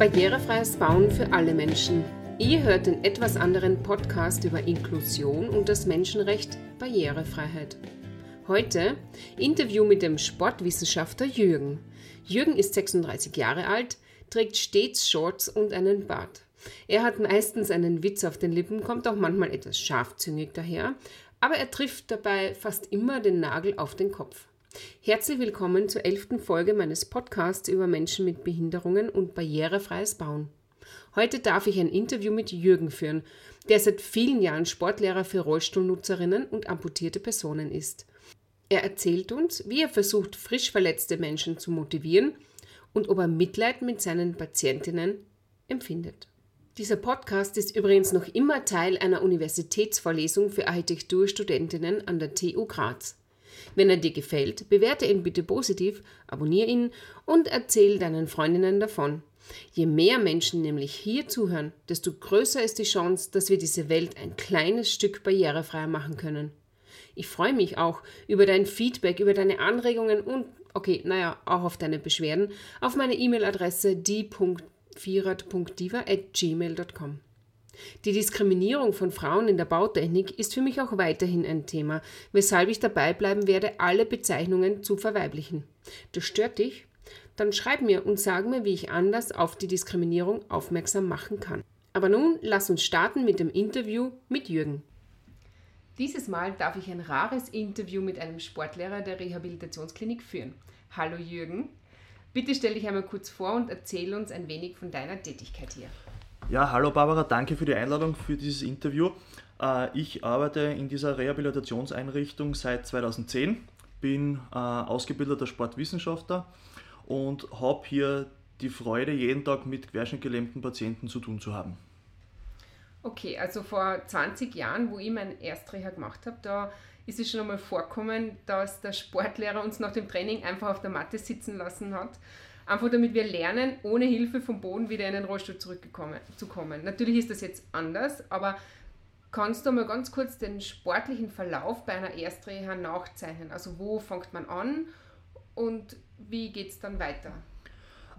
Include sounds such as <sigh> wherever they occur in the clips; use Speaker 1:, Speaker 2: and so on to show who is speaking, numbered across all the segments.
Speaker 1: Barrierefreies Bauen für alle Menschen. Ihr hört den etwas anderen Podcast über Inklusion und das Menschenrecht Barrierefreiheit. Heute Interview mit dem Sportwissenschaftler Jürgen. Jürgen ist 36 Jahre alt, trägt stets Shorts und einen Bart. Er hat meistens einen Witz auf den Lippen, kommt auch manchmal etwas scharfzüngig daher, aber er trifft dabei fast immer den Nagel auf den Kopf. Herzlich willkommen zur elften Folge meines Podcasts über Menschen mit Behinderungen und barrierefreies Bauen. Heute darf ich ein Interview mit Jürgen führen, der seit vielen Jahren Sportlehrer für Rollstuhlnutzerinnen und amputierte Personen ist. Er erzählt uns, wie er versucht, frisch verletzte Menschen zu motivieren und ob er Mitleid mit seinen Patientinnen empfindet. Dieser Podcast ist übrigens noch immer Teil einer Universitätsvorlesung für Architekturstudentinnen an der TU Graz. Wenn er dir gefällt, bewerte ihn bitte positiv, abonniere ihn und erzähl deinen Freundinnen davon. Je mehr Menschen nämlich hier zuhören, desto größer ist die Chance, dass wir diese Welt ein kleines Stück barrierefreier machen können. Ich freue mich auch über dein Feedback, über deine Anregungen und, okay, naja, auch auf deine Beschwerden auf meine E-Mail-Adresse die.de vierat.diva.gmail.com. Die Diskriminierung von Frauen in der Bautechnik ist für mich auch weiterhin ein Thema, weshalb ich dabei bleiben werde, alle Bezeichnungen zu verweiblichen. Das stört dich? Dann schreib mir und sag mir, wie ich anders auf die Diskriminierung aufmerksam machen kann. Aber nun lass uns starten mit dem Interview mit Jürgen. Dieses Mal darf ich ein rares Interview mit einem Sportlehrer der Rehabilitationsklinik führen. Hallo Jürgen. Bitte stell dich einmal kurz vor und erzähl uns ein wenig von deiner Tätigkeit hier.
Speaker 2: Ja, hallo Barbara, danke für die Einladung für dieses Interview. Äh, ich arbeite in dieser Rehabilitationseinrichtung seit 2010, bin äh, ausgebildeter Sportwissenschaftler und habe hier die Freude, jeden Tag mit querschnittgelähmten Patienten zu tun zu haben.
Speaker 1: Okay, also vor 20 Jahren, wo ich mein Erstreha gemacht habe, da ist es schon einmal vorkommen, dass der Sportlehrer uns nach dem Training einfach auf der Matte sitzen lassen hat. Einfach damit wir lernen, ohne Hilfe vom Boden wieder in den Rollstuhl zurückzukommen. Natürlich ist das jetzt anders, aber kannst du mal ganz kurz den sportlichen Verlauf bei einer Erstreha nachzeichnen? Also wo fängt man an und wie geht es dann weiter?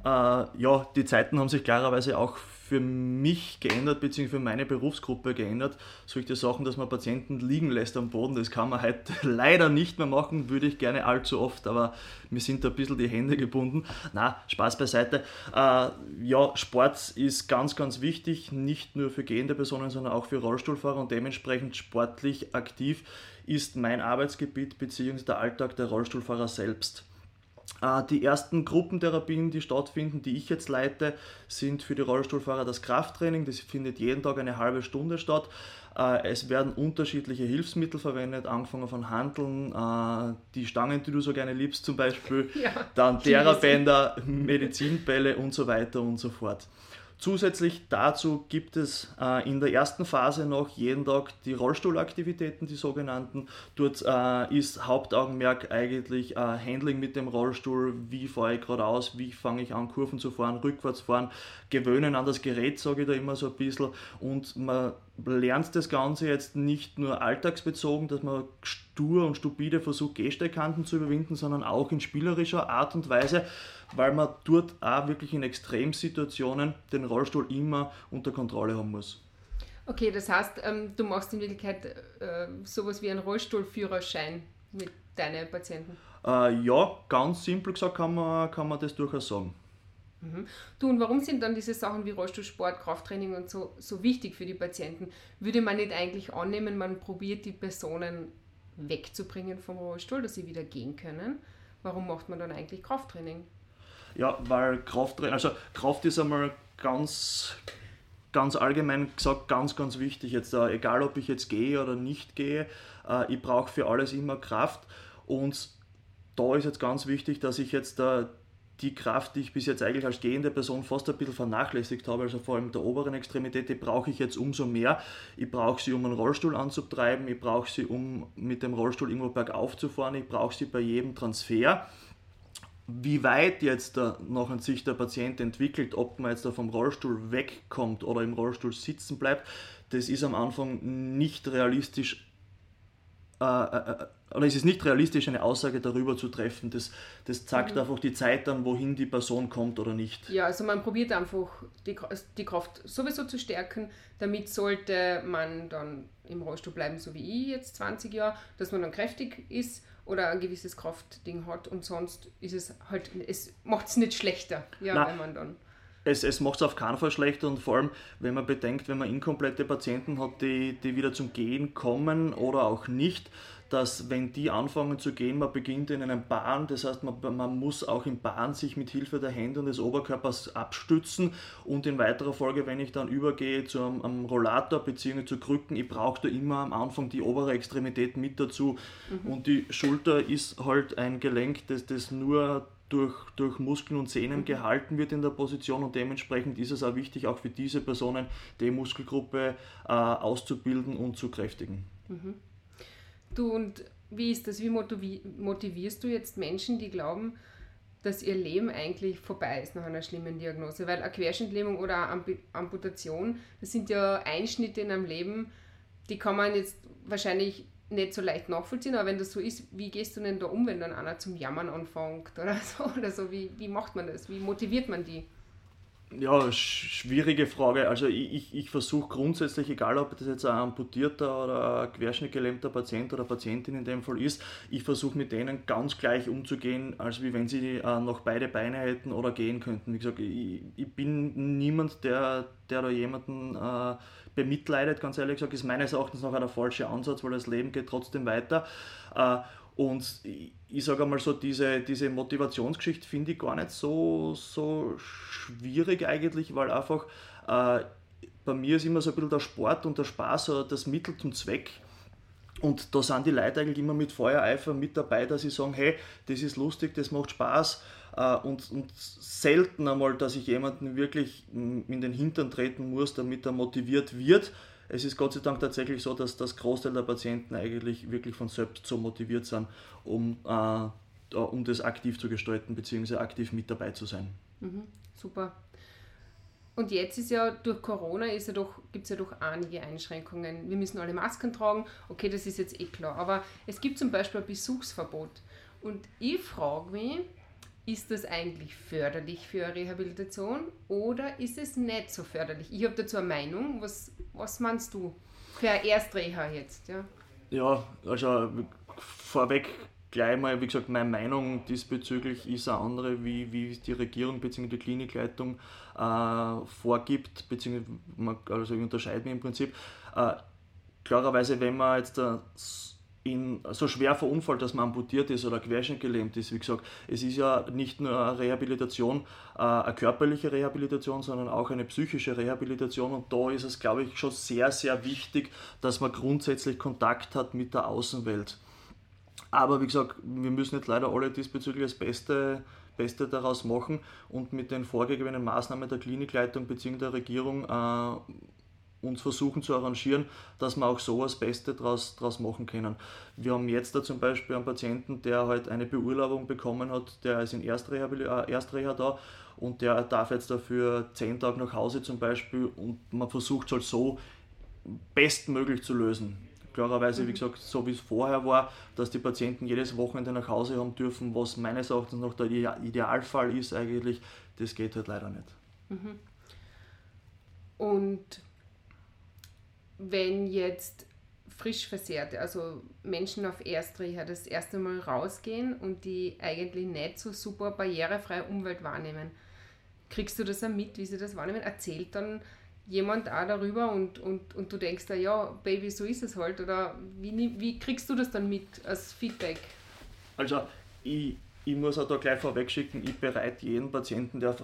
Speaker 2: Äh, ja, die Zeiten haben sich klarerweise auch für mich geändert, beziehungsweise für meine Berufsgruppe geändert. Solche Sachen, dass man Patienten liegen lässt am Boden, das kann man heute <laughs> leider nicht mehr machen, würde ich gerne allzu oft, aber mir sind da ein bisschen die Hände gebunden. Na, Spaß beiseite. Äh, ja, Sport ist ganz, ganz wichtig, nicht nur für gehende Personen, sondern auch für Rollstuhlfahrer und dementsprechend sportlich aktiv ist mein Arbeitsgebiet beziehungsweise der Alltag der Rollstuhlfahrer selbst. Äh, die ersten Gruppentherapien, die stattfinden, die ich jetzt leite, sind für die Rollstuhlfahrer das Krafttraining. Das findet jeden Tag eine halbe Stunde statt. Äh, es werden unterschiedliche Hilfsmittel verwendet, angefangen von Handeln, äh, die Stangen, die du so gerne liebst zum Beispiel, <laughs> ja, dann Therabänder, Medizinbälle und so weiter und so fort. Zusätzlich dazu gibt es äh, in der ersten Phase noch jeden Tag die Rollstuhlaktivitäten, die sogenannten. Dort äh, ist Hauptaugenmerk eigentlich äh, Handling mit dem Rollstuhl. Wie fahre ich geradeaus? Wie fange ich an, Kurven zu fahren, rückwärts fahren? Gewöhnen an das Gerät, sage ich da immer so ein bisschen. Und man lernt das Ganze jetzt nicht nur alltagsbezogen, dass man stur und stupide versucht, Gehsteigkanten zu überwinden, sondern auch in spielerischer Art und Weise, weil man dort auch wirklich in Extremsituationen den Rollstuhl immer unter Kontrolle haben muss.
Speaker 1: Okay, das heißt, ähm, du machst in Wirklichkeit äh, sowas wie einen Rollstuhlführerschein mit deinen Patienten?
Speaker 2: Äh, ja, ganz simpel gesagt kann man, kann man das durchaus sagen.
Speaker 1: Mhm. Du, und warum sind dann diese Sachen wie Rollstuhlsport, Krafttraining und so, so wichtig für die Patienten? Würde man nicht eigentlich annehmen, man probiert die Personen wegzubringen vom Rollstuhl, dass sie wieder gehen können? Warum macht man dann eigentlich Krafttraining?
Speaker 2: Ja, weil Krafttraining, also Kraft ist einmal ganz, ganz allgemein gesagt ganz, ganz wichtig. Jetzt, äh, egal ob ich jetzt gehe oder nicht gehe, äh, ich brauche für alles immer Kraft und da ist jetzt ganz wichtig, dass ich jetzt äh, die Kraft, die ich bis jetzt eigentlich als gehende Person fast ein bisschen vernachlässigt habe, also vor allem der oberen Extremität, die brauche ich jetzt umso mehr. Ich brauche sie, um einen Rollstuhl anzutreiben, ich brauche sie, um mit dem Rollstuhl irgendwo bergauf zu fahren, ich brauche sie bei jedem Transfer. Wie weit jetzt noch an sich der Patient entwickelt, ob man jetzt da vom Rollstuhl wegkommt oder im Rollstuhl sitzen bleibt, das ist am Anfang nicht realistisch äh, äh, äh oder es ist nicht realistisch, eine Aussage darüber zu treffen. Das, das zeigt mhm. einfach die Zeit an, wohin die Person kommt oder nicht.
Speaker 1: Ja, also man probiert einfach die, die Kraft sowieso zu stärken. Damit sollte man dann im Rollstuhl bleiben, so wie ich jetzt 20 Jahre, dass man dann kräftig ist oder ein gewisses Kraftding hat und sonst ist es halt, es macht es nicht schlechter, ja, Nein. wenn man dann
Speaker 2: es, es macht es auf keinen Fall schlechter und vor allem, wenn man bedenkt, wenn man inkomplette Patienten hat, die, die wieder zum Gehen kommen oder auch nicht, dass wenn die anfangen zu gehen, man beginnt in einem Bahn, das heißt, man, man muss auch im Bahn sich mit Hilfe der Hände und des Oberkörpers abstützen und in weiterer Folge, wenn ich dann übergehe zu einem, einem Rollator bzw. zu Krücken, ich brauche da immer am Anfang die obere Extremität mit dazu mhm. und die Schulter ist halt ein Gelenk, das, das nur durch, durch Muskeln und Sehnen mhm. gehalten wird in der Position und dementsprechend ist es auch wichtig, auch für diese Personen die Muskelgruppe äh, auszubilden und zu kräftigen. Mhm.
Speaker 1: Du und wie ist das? Wie motivierst du jetzt Menschen, die glauben, dass ihr Leben eigentlich vorbei ist nach einer schlimmen Diagnose? Weil eine Querschnittlähmung oder eine Amputation, das sind ja Einschnitte in einem Leben, die kann man jetzt wahrscheinlich nicht so leicht nachvollziehen, aber wenn das so ist, wie gehst du denn da um, wenn dann einer zum Jammern anfängt oder <laughs> so? Oder so? Wie, wie macht man das? Wie motiviert man die?
Speaker 2: Ja, schwierige Frage. Also ich, ich, ich versuche grundsätzlich, egal ob das jetzt ein amputierter oder querschnittgelähmter Patient oder Patientin in dem Fall ist, ich versuche mit denen ganz gleich umzugehen, als wie wenn sie äh, noch beide Beine hätten oder gehen könnten. Wie gesagt, ich, ich bin niemand, der, der da jemanden äh, bemitleidet, ganz ehrlich gesagt, ist meines Erachtens noch ein falscher Ansatz, weil das Leben geht trotzdem weiter. Äh, und ich, sage einmal so, diese, diese Motivationsgeschichte finde ich gar nicht so, so schwierig eigentlich, weil einfach äh, bei mir ist immer so ein bisschen der Sport und der Spaß oder das Mittel zum Zweck. Und da sind die Leute eigentlich immer mit Feuereifer mit dabei, dass sie sagen, hey, das ist lustig, das macht Spaß. Äh, und, und selten einmal, dass ich jemanden wirklich in den Hintern treten muss, damit er motiviert wird es ist Gott sei Dank tatsächlich so, dass das Großteil der Patienten eigentlich wirklich von selbst so motiviert sind, um, äh, um das aktiv zu gestalten bzw. aktiv mit dabei zu sein.
Speaker 1: Mhm, super. Und jetzt ist ja durch Corona ja gibt es ja doch einige Einschränkungen. Wir müssen alle Masken tragen, okay, das ist jetzt eh klar. Aber es gibt zum Beispiel ein Besuchsverbot. Und ich frage mich, ist das eigentlich förderlich für eine Rehabilitation oder ist es nicht so förderlich? Ich habe dazu eine Meinung. Was, was meinst du für eine Erstreha jetzt? Ja,
Speaker 2: ja also vorweg gleich mal, wie gesagt, meine Meinung diesbezüglich ist eine andere, wie, wie die Regierung bzw. die Klinikleitung äh, vorgibt, beziehungsweise also ich unterscheide mich im Prinzip. Äh, klarerweise, wenn man jetzt äh, in so schwer verunfallt, dass man amputiert ist oder querschnittgelähmt ist. Wie gesagt, es ist ja nicht nur eine Rehabilitation, äh, eine körperliche Rehabilitation, sondern auch eine psychische Rehabilitation. Und da ist es, glaube ich, schon sehr, sehr wichtig, dass man grundsätzlich Kontakt hat mit der Außenwelt. Aber wie gesagt, wir müssen jetzt leider alle diesbezüglich das Beste, Beste daraus machen und mit den vorgegebenen Maßnahmen der Klinikleitung bzw. der Regierung äh, uns versuchen zu arrangieren, dass wir auch so das Beste daraus draus machen können. Wir haben jetzt da zum Beispiel einen Patienten, der halt eine Beurlaubung bekommen hat, der ist in Erstreha, äh, Erstreha da und der darf jetzt dafür zehn Tage nach Hause zum Beispiel und man versucht es halt so bestmöglich zu lösen. Klarerweise, wie mhm. gesagt, so wie es vorher war, dass die Patienten jedes Wochenende nach Hause haben dürfen, was meines Erachtens noch der Idealfall ist eigentlich, das geht halt leider nicht. Mhm.
Speaker 1: Und wenn jetzt frisch Versehrte, also Menschen auf Erstreha das erste Mal rausgehen und die eigentlich nicht so super barrierefreie Umwelt wahrnehmen, kriegst du das auch mit, wie sie das wahrnehmen? Erzählt dann jemand auch darüber und, und, und du denkst da, ja, Baby, so ist es halt? Oder wie, wie kriegst du das dann mit als Feedback?
Speaker 2: Also, ich, ich muss auch da gleich vorweg schicken, ich bereite jeden Patienten, der auf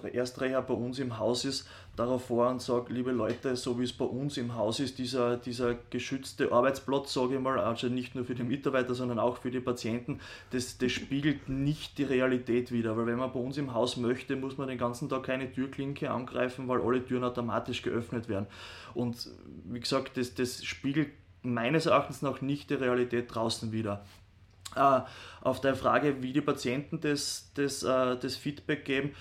Speaker 2: bei uns im Haus ist, darauf vor und sage, liebe Leute, so wie es bei uns im Haus ist, dieser, dieser geschützte Arbeitsplatz, sage ich mal, also nicht nur für die Mitarbeiter, sondern auch für die Patienten, das, das spiegelt nicht die Realität wider. Weil wenn man bei uns im Haus möchte, muss man den ganzen Tag keine Türklinke angreifen, weil alle Türen automatisch geöffnet werden. Und wie gesagt, das, das spiegelt meines Erachtens noch nicht die Realität draußen wider. Äh, auf der Frage, wie die Patienten das, das, äh, das Feedback geben,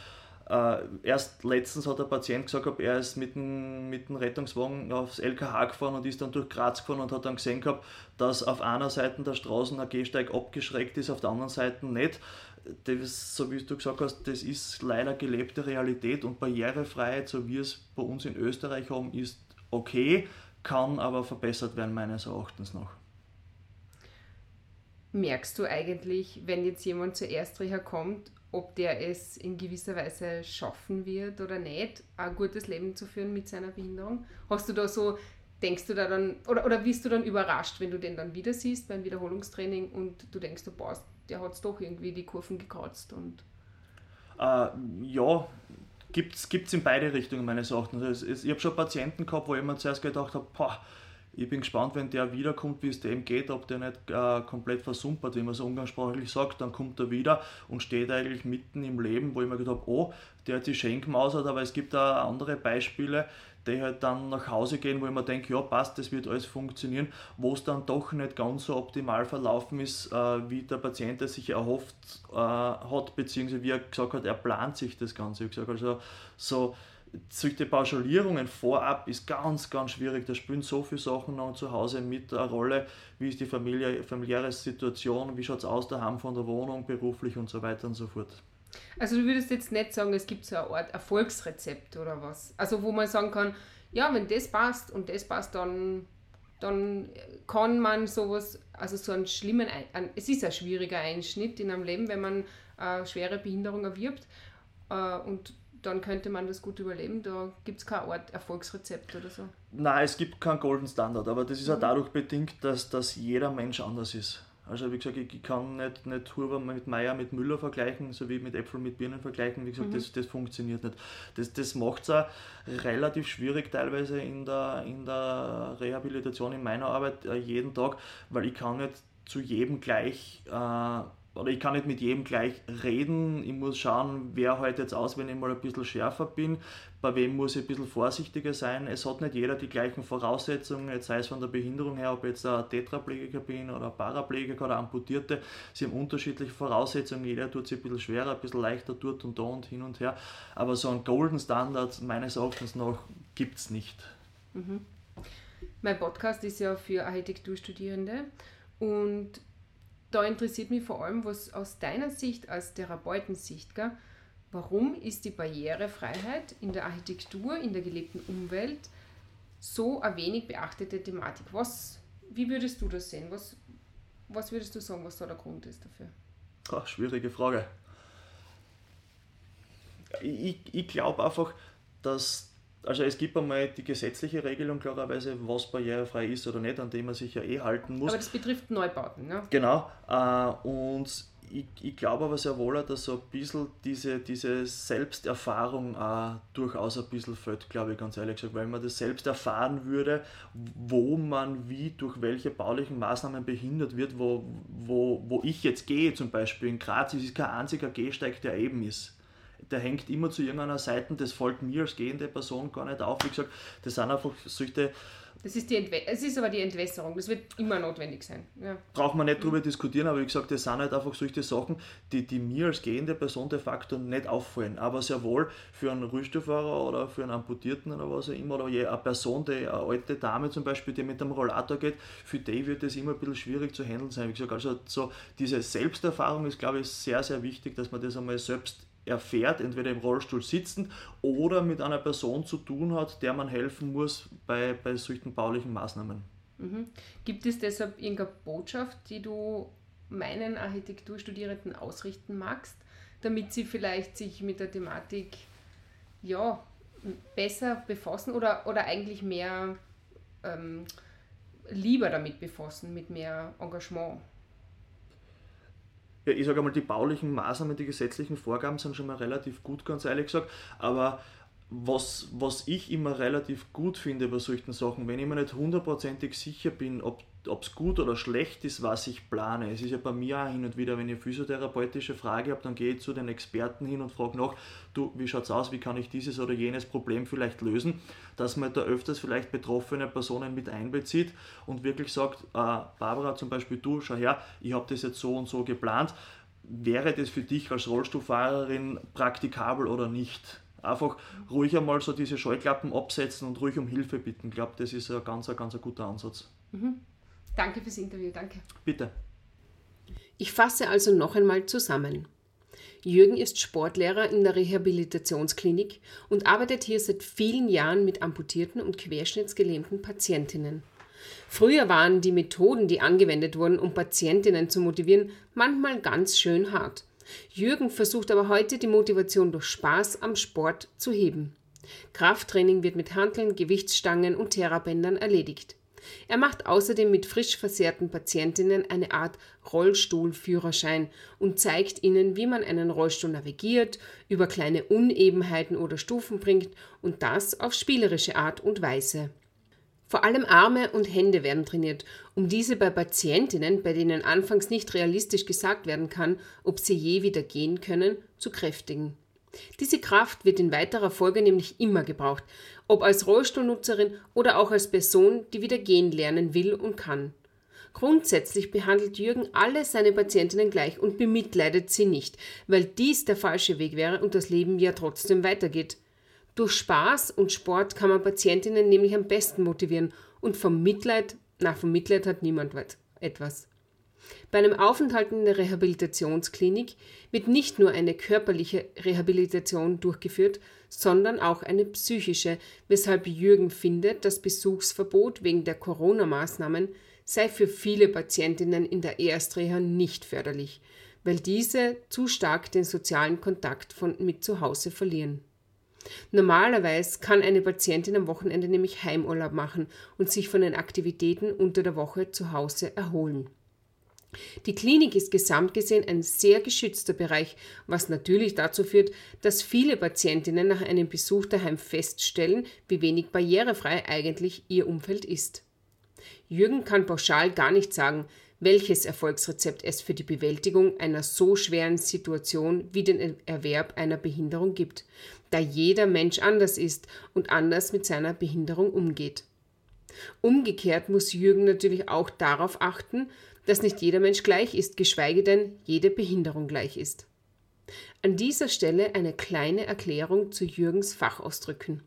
Speaker 2: Äh, erst letztens hat der Patient gesagt, er ist mit dem, mit dem Rettungswagen aufs LKH gefahren und ist dann durch Graz gefahren und hat dann gesehen gehabt, dass auf einer Seite der Straßen ein Gehsteig abgeschreckt ist, auf der anderen Seite nicht. Das, so wie du gesagt hast, das ist leider gelebte Realität und Barrierefreiheit, so wie es bei uns in Österreich haben, ist okay, kann aber verbessert werden, meines Erachtens noch.
Speaker 1: Merkst du eigentlich, wenn jetzt jemand zur Erstreha kommt ob der es in gewisser Weise schaffen wird oder nicht, ein gutes Leben zu führen mit seiner Behinderung? Hast du da so, denkst du da dann, oder, oder bist du dann überrascht, wenn du den dann wieder siehst beim Wiederholungstraining und du denkst, du boah, der hat es doch irgendwie die Kurven gekratzt und.
Speaker 2: Äh, ja, gibt es in beide Richtungen meines Erachtens. Also ich habe schon Patienten gehabt, wo ich mir zuerst gedacht habe, ich bin gespannt, wenn der wiederkommt, wie es dem geht, ob der nicht äh, komplett versumpert, wie man so umgangssprachlich sagt, dann kommt er wieder und steht eigentlich mitten im Leben, wo ich mir gedacht habe, oh, der hat die Schenkmausert, aber es gibt auch andere Beispiele, die halt dann nach Hause gehen, wo ich mir denke, ja passt, das wird alles funktionieren, wo es dann doch nicht ganz so optimal verlaufen ist, äh, wie der Patient es sich erhofft äh, hat, beziehungsweise wie er gesagt hat, er plant sich das Ganze. Ich gesagt, also so solche Pauschalierungen vorab ist ganz, ganz schwierig. Da spielen so viele Sachen noch zu Hause mit eine Rolle. Wie ist die Familie, familiäre Situation, wie schaut es aus daheim von der Wohnung, beruflich und so weiter und so fort.
Speaker 1: Also du würdest jetzt nicht sagen, es gibt so eine Art Erfolgsrezept oder was? Also wo man sagen kann, ja, wenn das passt und das passt, dann, dann kann man sowas, also so einen schlimmen, ein, es ist ein schwieriger Einschnitt in einem Leben, wenn man eine schwere Behinderung erwirbt äh, und dann könnte man das gut überleben. Da gibt es kein Art Erfolgsrezept oder so.
Speaker 2: Nein, es gibt keinen Golden Standard, aber das ist mhm. auch dadurch bedingt, dass, dass jeder Mensch anders ist. Also wie gesagt, ich kann nicht, nicht Huber mit Meier mit Müller vergleichen, so wie mit Äpfel mit Birnen vergleichen. Wie gesagt, mhm. das, das funktioniert nicht. Das, das macht es auch relativ schwierig teilweise in der, in der Rehabilitation, in meiner Arbeit äh, jeden Tag, weil ich kann nicht zu jedem gleich äh, oder ich kann nicht mit jedem gleich reden. Ich muss schauen, wer heute jetzt aus, wenn ich mal ein bisschen schärfer bin. Bei wem muss ich ein bisschen vorsichtiger sein. Es hat nicht jeder die gleichen Voraussetzungen, jetzt sei es von der Behinderung her, ob jetzt ein Tetraplegiker bin oder ein Paraplegiker oder Amputierte. Sie haben unterschiedliche Voraussetzungen. Jeder tut sich ein bisschen schwerer, ein bisschen leichter dort und da und hin und her. Aber so einen Golden Standard meines Erachtens noch gibt es nicht.
Speaker 1: Mhm. Mein Podcast ist ja für Architekturstudierende und da interessiert mich vor allem, was aus deiner Sicht als Therapeutensicht, gell, warum ist die Barrierefreiheit in der Architektur, in der gelebten Umwelt so eine wenig beachtete Thematik? Was, wie würdest du das sehen? Was, was würdest du sagen, was da der Grund ist dafür?
Speaker 2: Ach, schwierige Frage. Ich, ich glaube einfach, dass also es gibt einmal die gesetzliche Regelung klarerweise, was barrierefrei ist oder nicht, an dem man sich ja eh halten muss.
Speaker 1: Aber das betrifft Neubauten, ne?
Speaker 2: Genau. Äh, und ich, ich glaube aber sehr wohl, dass so ein bisschen diese, diese Selbsterfahrung auch durchaus ein bisschen fällt, glaube ich, ganz ehrlich gesagt, weil man das selbst erfahren würde, wo man wie durch welche baulichen Maßnahmen behindert wird, wo, wo, wo ich jetzt gehe, zum Beispiel in Graz, es ist kein einziger Gehsteig, der eben ist der hängt immer zu irgendeiner Seite, das fällt mir als gehende Person gar nicht auf. Wie gesagt, das sind einfach solche.
Speaker 1: Das ist, die es ist aber die Entwässerung, das wird immer notwendig sein. Ja.
Speaker 2: Braucht man nicht drüber diskutieren, aber wie gesagt, das sind halt einfach solche Sachen, die, die mir als gehende Person de facto nicht auffallen. Aber sehr wohl für einen Rollstuhlfahrer oder für einen Amputierten oder was auch immer, oder eine Person, die, eine alte Dame zum Beispiel, die mit dem Rollator geht, für die wird das immer ein bisschen schwierig zu handeln sein. Wie gesagt, also so diese Selbsterfahrung ist, glaube ich, sehr, sehr wichtig, dass man das einmal selbst erfährt, entweder im Rollstuhl sitzend oder mit einer Person zu tun hat, der man helfen muss bei, bei solchen baulichen Maßnahmen.
Speaker 1: Mhm. Gibt es deshalb irgendeine Botschaft, die du meinen Architekturstudierenden ausrichten magst, damit sie vielleicht sich mit der Thematik ja, besser befassen oder, oder eigentlich mehr ähm, lieber damit befassen, mit mehr Engagement?
Speaker 2: Ja, ich sage einmal, die baulichen Maßnahmen, die gesetzlichen Vorgaben sind schon mal relativ gut, ganz ehrlich gesagt. Aber was, was ich immer relativ gut finde bei solchen Sachen, wenn ich mir nicht hundertprozentig sicher bin, ob es gut oder schlecht ist, was ich plane. Es ist ja bei mir auch hin und wieder, wenn eine physiotherapeutische Frage habe, dann gehe ich zu den Experten hin und frage nach, du, wie schaut es aus, wie kann ich dieses oder jenes Problem vielleicht lösen, dass man da öfters vielleicht betroffene Personen mit einbezieht und wirklich sagt, äh, Barbara zum Beispiel, du, schau her, ich habe das jetzt so und so geplant, wäre das für dich als Rollstuhlfahrerin praktikabel oder nicht? Einfach ruhig einmal so diese Scheuklappen absetzen und ruhig um Hilfe bitten. Ich glaube, das ist ein ganz, ganz ein guter Ansatz.
Speaker 1: Mhm. Danke fürs Interview, danke.
Speaker 2: Bitte.
Speaker 1: Ich fasse also noch einmal zusammen. Jürgen ist Sportlehrer in der Rehabilitationsklinik und arbeitet hier seit vielen Jahren mit amputierten und querschnittsgelähmten Patientinnen. Früher waren die Methoden, die angewendet wurden, um Patientinnen zu motivieren, manchmal ganz schön hart. Jürgen versucht aber heute die Motivation durch Spaß am Sport zu heben. Krafttraining wird mit Hanteln, Gewichtsstangen und Therabändern erledigt. Er macht außerdem mit frisch versehrten Patientinnen eine Art Rollstuhlführerschein und zeigt ihnen, wie man einen Rollstuhl navigiert, über kleine Unebenheiten oder Stufen bringt und das auf spielerische Art und Weise. Vor allem Arme und Hände werden trainiert, um diese bei Patientinnen, bei denen anfangs nicht realistisch gesagt werden kann, ob sie je wieder gehen können, zu kräftigen. Diese Kraft wird in weiterer Folge nämlich immer gebraucht, ob als Rollstuhlnutzerin oder auch als Person, die wieder gehen lernen will und kann. Grundsätzlich behandelt Jürgen alle seine Patientinnen gleich und bemitleidet sie nicht, weil dies der falsche Weg wäre und das Leben ja trotzdem weitergeht. Durch Spaß und Sport kann man Patientinnen nämlich am besten motivieren und vom Mitleid, na, vom Mitleid hat niemand etwas. Bei einem Aufenthalt in der Rehabilitationsklinik wird nicht nur eine körperliche Rehabilitation durchgeführt, sondern auch eine psychische, weshalb Jürgen findet, das Besuchsverbot wegen der Corona-Maßnahmen sei für viele Patientinnen in der Erstreha nicht förderlich, weil diese zu stark den sozialen Kontakt von, mit zu Hause verlieren. Normalerweise kann eine Patientin am Wochenende nämlich Heimurlaub machen und sich von den Aktivitäten unter der Woche zu Hause erholen. Die Klinik ist gesamt gesehen ein sehr geschützter Bereich, was natürlich dazu führt, dass viele Patientinnen nach einem Besuch daheim feststellen, wie wenig barrierefrei eigentlich ihr Umfeld ist. Jürgen kann pauschal gar nicht sagen, welches Erfolgsrezept es für die Bewältigung einer so schweren Situation wie den Erwerb einer Behinderung gibt, da jeder Mensch anders ist und anders mit seiner Behinderung umgeht. Umgekehrt muss Jürgen natürlich auch darauf achten, dass nicht jeder Mensch gleich ist, geschweige denn jede Behinderung gleich ist. An dieser Stelle eine kleine Erklärung zu Jürgens Fachausdrücken.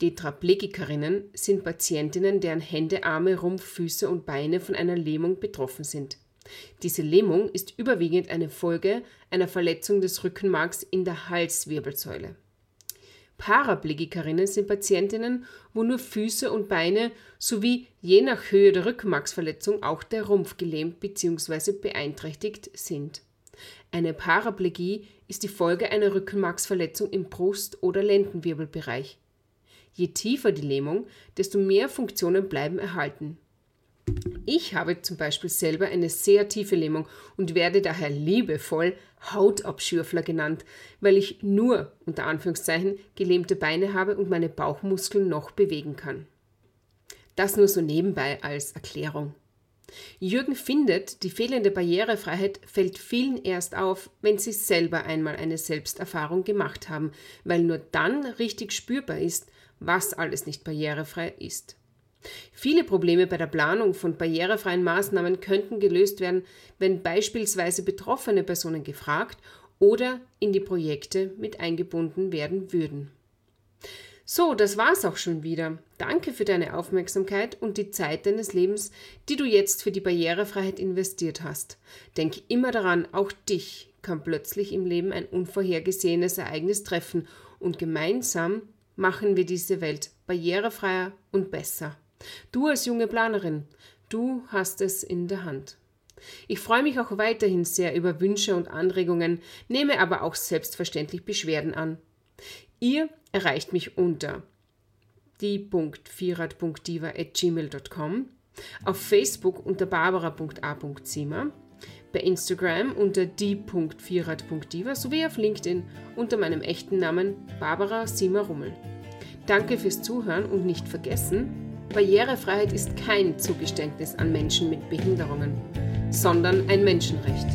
Speaker 1: Tetraplegikerinnen sind Patientinnen, deren Hände, Arme, Rumpf, Füße und Beine von einer Lähmung betroffen sind. Diese Lähmung ist überwiegend eine Folge einer Verletzung des Rückenmarks in der Halswirbelsäule. Paraplegikerinnen sind Patientinnen, wo nur Füße und Beine sowie je nach Höhe der Rückenmarksverletzung auch der Rumpf gelähmt bzw. beeinträchtigt sind. Eine Paraplegie ist die Folge einer Rückenmarksverletzung im Brust- oder Lendenwirbelbereich. Je tiefer die Lähmung, desto mehr Funktionen bleiben erhalten. Ich habe zum Beispiel selber eine sehr tiefe Lähmung und werde daher liebevoll Hautabschürfler genannt, weil ich nur, unter Anführungszeichen, gelähmte Beine habe und meine Bauchmuskeln noch bewegen kann. Das nur so nebenbei als Erklärung. Jürgen findet, die fehlende Barrierefreiheit fällt vielen erst auf, wenn sie selber einmal eine Selbsterfahrung gemacht haben, weil nur dann richtig spürbar ist, was alles nicht barrierefrei ist. Viele Probleme bei der Planung von barrierefreien Maßnahmen könnten gelöst werden, wenn beispielsweise betroffene Personen gefragt oder in die Projekte mit eingebunden werden würden. So, das war's auch schon wieder. Danke für deine Aufmerksamkeit und die Zeit deines Lebens, die du jetzt für die Barrierefreiheit investiert hast. Denk immer daran, auch dich kann plötzlich im Leben ein unvorhergesehenes Ereignis treffen und gemeinsam machen wir diese Welt barrierefreier und besser. Du als junge Planerin, du hast es in der Hand. Ich freue mich auch weiterhin sehr über Wünsche und Anregungen, nehme aber auch selbstverständlich Beschwerden an. Ihr erreicht mich unter die.vierrad.diva.gmail.com, auf Facebook unter barbara.a.zimmer, bei Instagram unter die.vierrad.diva sowie auf LinkedIn unter meinem echten Namen Barbara Sima Rummel. Danke fürs Zuhören und nicht vergessen, Barrierefreiheit ist kein Zugeständnis an Menschen mit Behinderungen, sondern ein Menschenrecht.